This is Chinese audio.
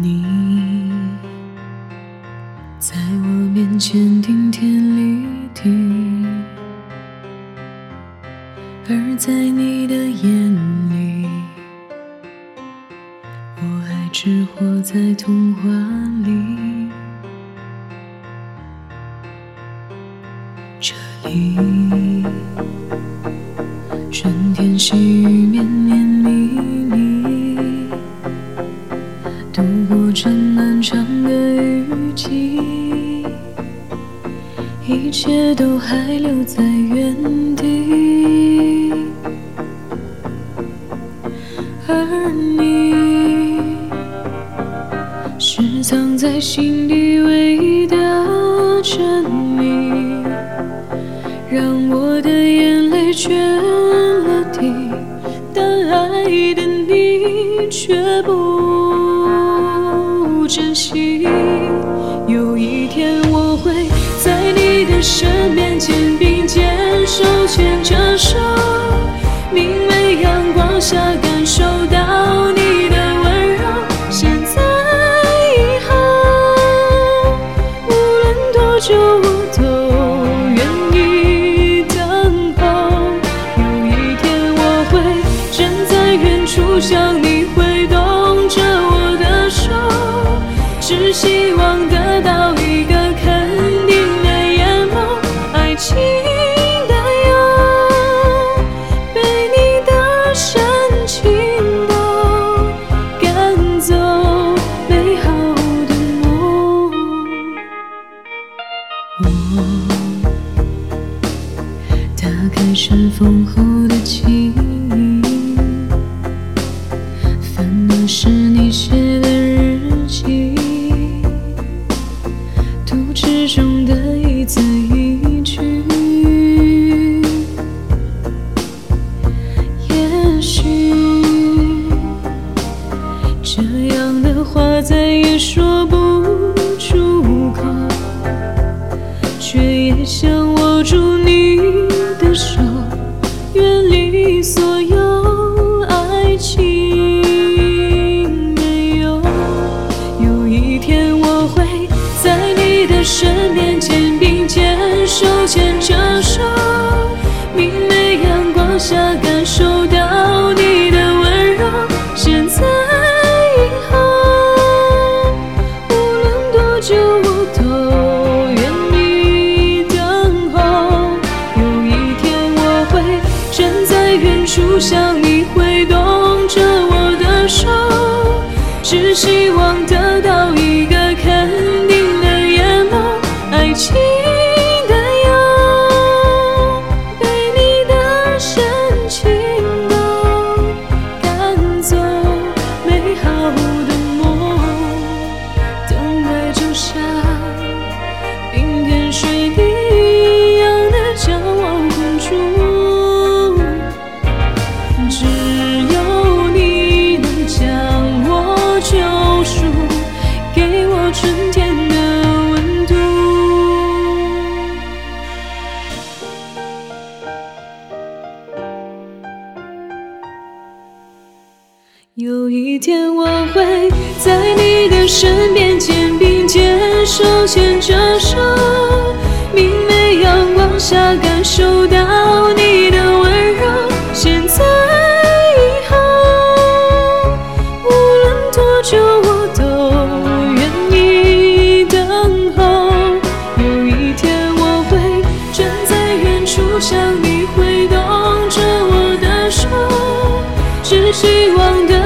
你在我面前顶天立地，而在你的眼里，我还只活在童话里。这里，春天细雨绵绵密密，这漫长的雨季，一切都还留在原地，而你是藏在心底唯一的真理。让我的眼泪决了堤，但爱的你却不身边肩并肩手牵着手，明媚阳光下感受到你的温柔。现在以后，无论多久我都愿意等候。有一天我会站在远处向你挥动着我的手，只希望得到一个肯定，情的忧，被你的深情都赶走美好的梦。我打开尘封后的记忆，翻的是你写想握住你的手，远离所有爱情没有。有一天我会在你的身边肩并肩手牵着手，明媚阳光下想你会动着我的手，只希望得到一有一天我会在你的身边肩并肩手牵着手明媚阳光下感受到你的温柔。现在以后无论多久我都愿意等候有一天我会站在远处向你挥动着我的手只希望的